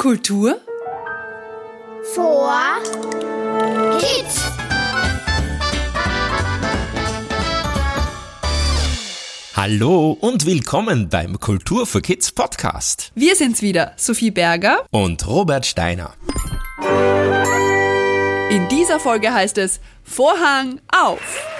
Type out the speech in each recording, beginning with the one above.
Kultur vor Kids. Hallo und willkommen beim Kultur für Kids Podcast. Wir sind's wieder, Sophie Berger. Und Robert Steiner. In dieser Folge heißt es Vorhang auf.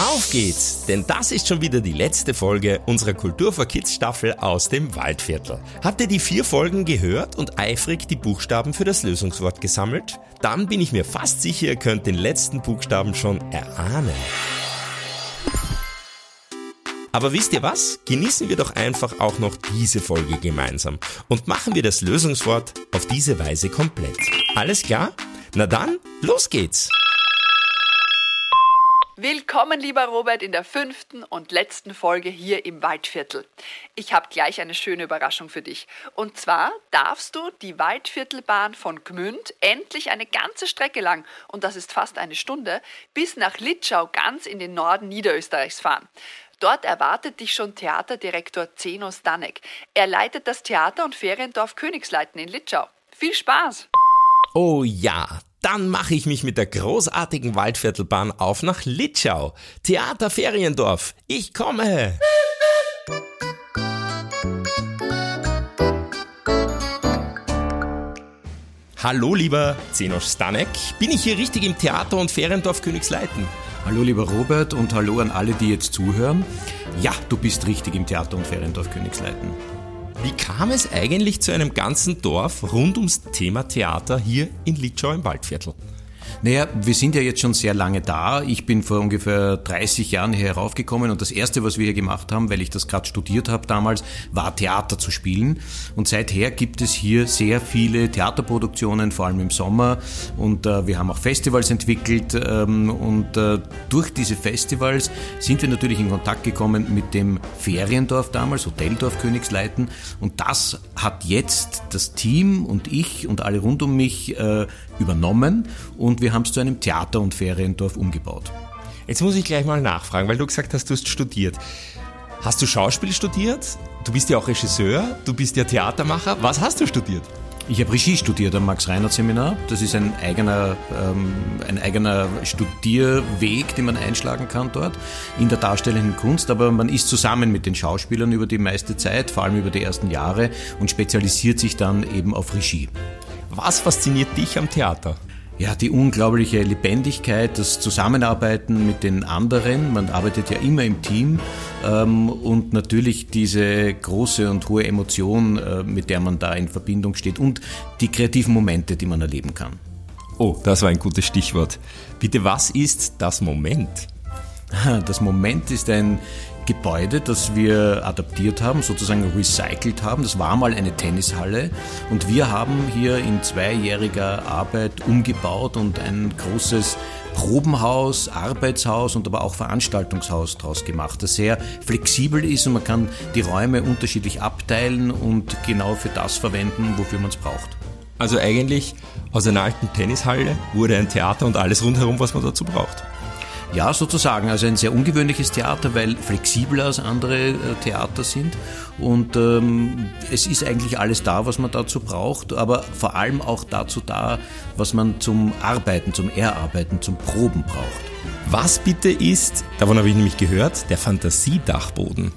Auf geht's, denn das ist schon wieder die letzte Folge unserer Kultur für Kids Staffel aus dem Waldviertel. Habt ihr die vier Folgen gehört und eifrig die Buchstaben für das Lösungswort gesammelt? Dann bin ich mir fast sicher, ihr könnt den letzten Buchstaben schon erahnen. Aber wisst ihr was? Genießen wir doch einfach auch noch diese Folge gemeinsam und machen wir das Lösungswort auf diese Weise komplett. Alles klar? Na dann, los geht's! Willkommen, lieber Robert, in der fünften und letzten Folge hier im Waldviertel. Ich habe gleich eine schöne Überraschung für dich. Und zwar darfst du die Waldviertelbahn von Gmünd endlich eine ganze Strecke lang, und das ist fast eine Stunde, bis nach Litschau ganz in den Norden Niederösterreichs fahren. Dort erwartet dich schon Theaterdirektor Zeno Stanek. Er leitet das Theater- und Feriendorf Königsleiten in Litschau. Viel Spaß! Oh ja, dann mache ich mich mit der großartigen Waldviertelbahn auf nach Litschau. Theater Feriendorf. Ich komme. Hallo lieber Zenosch Stanek. Bin ich hier richtig im Theater und Feriendorf Königsleiten? Hallo lieber Robert und hallo an alle, die jetzt zuhören. Ja, du bist richtig im Theater und Feriendorf Königsleiten. Wie kam es eigentlich zu einem ganzen Dorf rund ums Thema Theater hier in Litschau im Waldviertel? Naja, wir sind ja jetzt schon sehr lange da. Ich bin vor ungefähr 30 Jahren hier heraufgekommen und das Erste, was wir hier gemacht haben, weil ich das gerade studiert habe damals, war Theater zu spielen. Und seither gibt es hier sehr viele Theaterproduktionen, vor allem im Sommer. Und äh, wir haben auch Festivals entwickelt. Ähm, und äh, durch diese Festivals sind wir natürlich in Kontakt gekommen mit dem Feriendorf damals, Hoteldorf Königsleiten. Und das hat jetzt das Team und ich und alle rund um mich äh, übernommen. Und wir haben es zu einem Theater- und Feriendorf umgebaut. Jetzt muss ich gleich mal nachfragen, weil du gesagt hast, du hast studiert. Hast du Schauspiel studiert? Du bist ja auch Regisseur, du bist ja Theatermacher. Was hast du studiert? Ich habe Regie studiert am Max-Reinhardt-Seminar. Das ist ein eigener, ähm, ein eigener Studierweg, den man einschlagen kann dort in der darstellenden Kunst. Aber man ist zusammen mit den Schauspielern über die meiste Zeit, vor allem über die ersten Jahre und spezialisiert sich dann eben auf Regie. Was fasziniert dich am Theater? Ja, die unglaubliche Lebendigkeit, das Zusammenarbeiten mit den anderen. Man arbeitet ja immer im Team ähm, und natürlich diese große und hohe Emotion, äh, mit der man da in Verbindung steht und die kreativen Momente, die man erleben kann. Oh, das war ein gutes Stichwort. Bitte, was ist das Moment? Das Moment ist ein Gebäude, das wir adaptiert haben, sozusagen recycelt haben. Das war mal eine Tennishalle und wir haben hier in zweijähriger Arbeit umgebaut und ein großes Probenhaus, Arbeitshaus und aber auch Veranstaltungshaus daraus gemacht, das sehr flexibel ist und man kann die Räume unterschiedlich abteilen und genau für das verwenden, wofür man es braucht. Also eigentlich aus einer alten Tennishalle wurde ein Theater und alles rundherum, was man dazu braucht. Ja, sozusagen. Also ein sehr ungewöhnliches Theater, weil flexibler als andere äh, Theater sind. Und ähm, es ist eigentlich alles da, was man dazu braucht, aber vor allem auch dazu da, was man zum Arbeiten, zum Erarbeiten, zum Proben braucht. Was bitte ist, davon habe ich nämlich gehört, der Fantasiedachboden?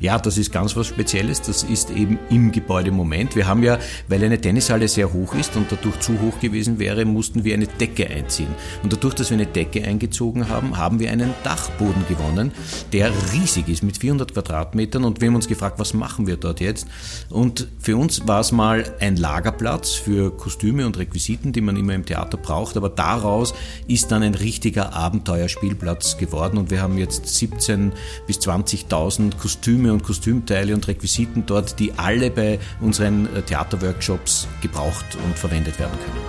Ja, das ist ganz was Spezielles. Das ist eben im Gebäude Moment. Wir haben ja, weil eine Tennishalle sehr hoch ist und dadurch zu hoch gewesen wäre, mussten wir eine Decke einziehen. Und dadurch, dass wir eine Decke eingezogen haben, haben wir einen Dachboden gewonnen, der riesig ist mit 400 Quadratmetern. Und wir haben uns gefragt, was machen wir dort jetzt? Und für uns war es mal ein Lagerplatz für Kostüme und Requisiten, die man immer im Theater braucht. Aber daraus ist dann ein richtiger Abenteuerspielplatz geworden. Und wir haben jetzt 17 bis 20.000 Kostüme Kostüme und Kostümteile und Requisiten dort, die alle bei unseren äh, Theaterworkshops gebraucht und verwendet werden können.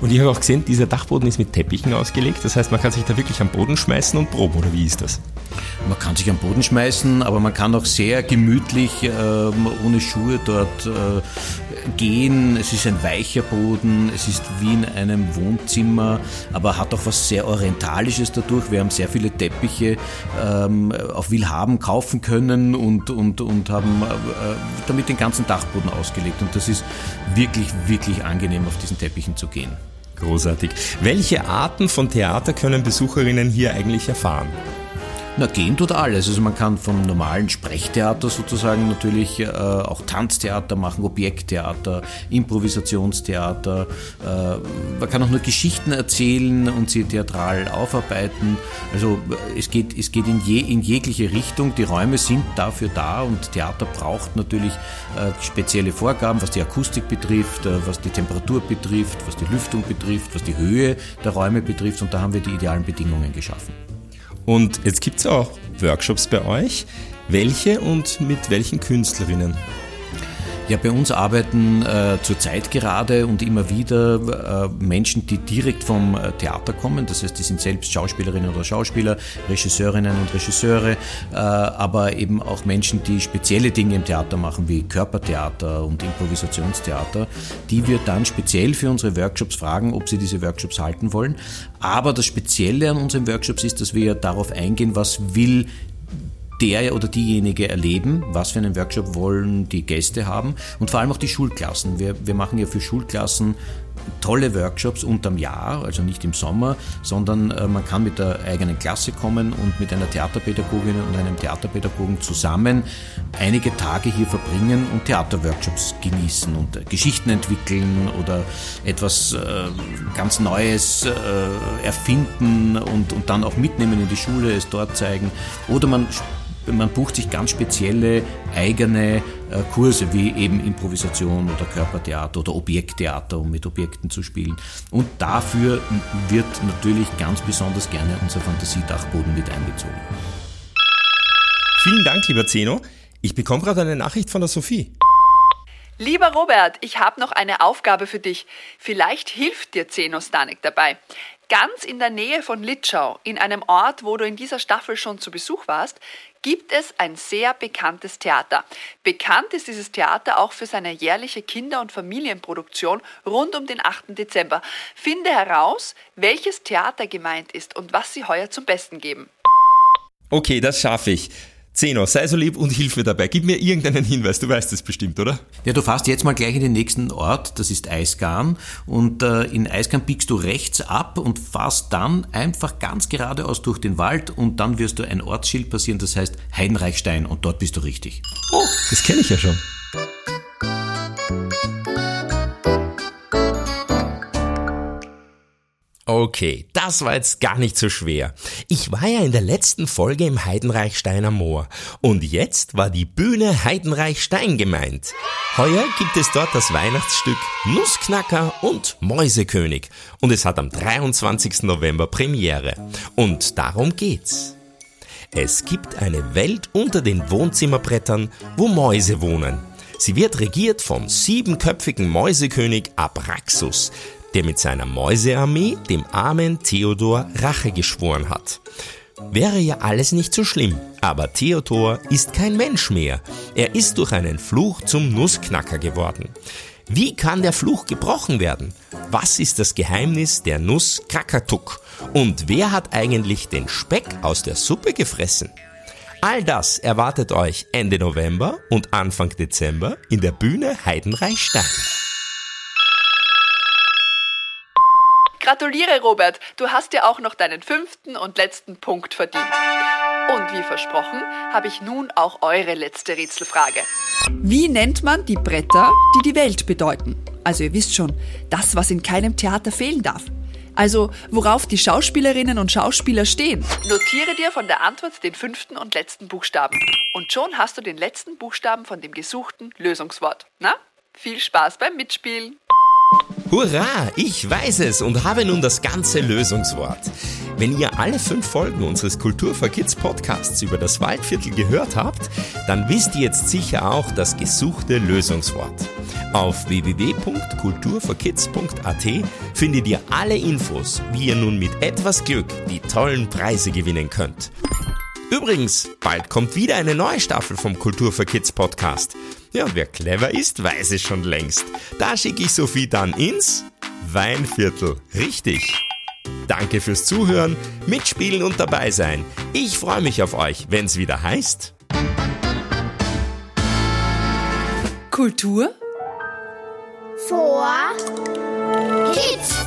Und ich habe auch gesehen, dieser Dachboden ist mit Teppichen ausgelegt. Das heißt, man kann sich da wirklich am Boden schmeißen und proben, oder wie ist das? Man kann sich am Boden schmeißen, aber man kann auch sehr gemütlich äh, ohne Schuhe dort äh, gehen. Es ist ein weicher Boden, es ist wie in einem Wohnzimmer, aber hat auch was sehr Orientalisches dadurch. Wir haben sehr viele Teppiche ähm, auf Willhaben kaufen können und, und, und haben äh, damit den ganzen Dachboden ausgelegt. Und das ist wirklich, wirklich angenehm, auf diesen Teppichen zu gehen. Großartig. Welche Arten von Theater können Besucherinnen hier eigentlich erfahren? Na, gehen tut alles. Also man kann vom normalen Sprechtheater sozusagen natürlich äh, auch Tanztheater machen, Objekttheater, Improvisationstheater. Äh, man kann auch nur Geschichten erzählen und sie theatral aufarbeiten. Also es geht, es geht in, je, in jegliche Richtung. Die Räume sind dafür da und Theater braucht natürlich äh, spezielle Vorgaben, was die Akustik betrifft, äh, was die Temperatur betrifft, was die Lüftung betrifft, was die Höhe der Räume betrifft und da haben wir die idealen Bedingungen geschaffen. Und jetzt gibt es auch Workshops bei euch. Welche und mit welchen Künstlerinnen? Ja, bei uns arbeiten äh, zurzeit gerade und immer wieder äh, Menschen, die direkt vom äh, Theater kommen. Das heißt, die sind selbst Schauspielerinnen oder Schauspieler, Regisseurinnen und Regisseure, äh, aber eben auch Menschen, die spezielle Dinge im Theater machen, wie Körpertheater und Improvisationstheater, die wir dann speziell für unsere Workshops fragen, ob sie diese Workshops halten wollen. Aber das Spezielle an unseren Workshops ist, dass wir darauf eingehen, was will der oder diejenige erleben, was für einen Workshop wollen die Gäste haben und vor allem auch die Schulklassen. Wir, wir machen ja für Schulklassen tolle Workshops unterm Jahr, also nicht im Sommer, sondern äh, man kann mit der eigenen Klasse kommen und mit einer Theaterpädagogin und einem Theaterpädagogen zusammen einige Tage hier verbringen und Theaterworkshops genießen und äh, Geschichten entwickeln oder etwas äh, ganz Neues erfinden und, und dann auch mitnehmen in die Schule, es dort zeigen. Oder man man bucht sich ganz spezielle eigene äh, Kurse wie eben Improvisation oder Körpertheater oder Objekttheater, um mit Objekten zu spielen. Und dafür wird natürlich ganz besonders gerne unser Fantasiedachboden mit einbezogen. Vielen Dank, lieber Zeno. Ich bekomme gerade eine Nachricht von der Sophie. Lieber Robert, ich habe noch eine Aufgabe für dich. Vielleicht hilft dir Zeno Stanek dabei. Ganz in der Nähe von Litschau, in einem Ort, wo du in dieser Staffel schon zu Besuch warst, gibt es ein sehr bekanntes Theater. Bekannt ist dieses Theater auch für seine jährliche Kinder- und Familienproduktion rund um den 8. Dezember. Finde heraus, welches Theater gemeint ist und was sie heuer zum Besten geben. Okay, das schaffe ich. Zeno, sei so lieb und hilf mir dabei. Gib mir irgendeinen Hinweis, du weißt es bestimmt, oder? Ja, du fährst jetzt mal gleich in den nächsten Ort, das ist Eisgarn. Und äh, in Eisgarn biegst du rechts ab und fährst dann einfach ganz geradeaus durch den Wald und dann wirst du ein Ortsschild passieren, das heißt Heidenreichstein und dort bist du richtig. Oh, das kenne ich ja schon. Okay, das war jetzt gar nicht so schwer. Ich war ja in der letzten Folge im Heidenreichsteiner Moor und jetzt war die Bühne Heidenreichstein gemeint. Heuer gibt es dort das Weihnachtsstück Nussknacker und Mäusekönig und es hat am 23. November Premiere. Und darum geht's. Es gibt eine Welt unter den Wohnzimmerbrettern, wo Mäuse wohnen. Sie wird regiert vom siebenköpfigen Mäusekönig Abraxus, der mit seiner Mäusearmee dem armen Theodor Rache geschworen hat. Wäre ja alles nicht so schlimm, aber Theodor ist kein Mensch mehr. Er ist durch einen Fluch zum Nussknacker geworden. Wie kann der Fluch gebrochen werden? Was ist das Geheimnis der Nuss Krakatuk? Und wer hat eigentlich den Speck aus der Suppe gefressen? All das erwartet euch Ende November und Anfang Dezember in der Bühne Heidenreichstein. Gratuliere, Robert. Du hast ja auch noch deinen fünften und letzten Punkt verdient. Und wie versprochen, habe ich nun auch eure letzte Rätselfrage. Wie nennt man die Bretter, die die Welt bedeuten? Also ihr wisst schon, das, was in keinem Theater fehlen darf. Also worauf die Schauspielerinnen und Schauspieler stehen. Notiere dir von der Antwort den fünften und letzten Buchstaben. Und schon hast du den letzten Buchstaben von dem gesuchten Lösungswort. Na, viel Spaß beim Mitspielen. Hurra, ich weiß es und habe nun das ganze Lösungswort. Wenn ihr alle fünf Folgen unseres Kultur for Kids Podcasts über das Waldviertel gehört habt, dann wisst ihr jetzt sicher auch das gesuchte Lösungswort. Auf www.kulturforkids.at findet ihr alle Infos, wie ihr nun mit etwas Glück die tollen Preise gewinnen könnt. Übrigens, bald kommt wieder eine neue Staffel vom Kultur für Kids Podcast. Ja, wer clever ist, weiß es schon längst. Da schicke ich Sophie dann ins Weinviertel. Richtig. Danke fürs Zuhören, mitspielen und dabei sein. Ich freue mich auf euch, wenn es wieder heißt. Kultur vor Kids.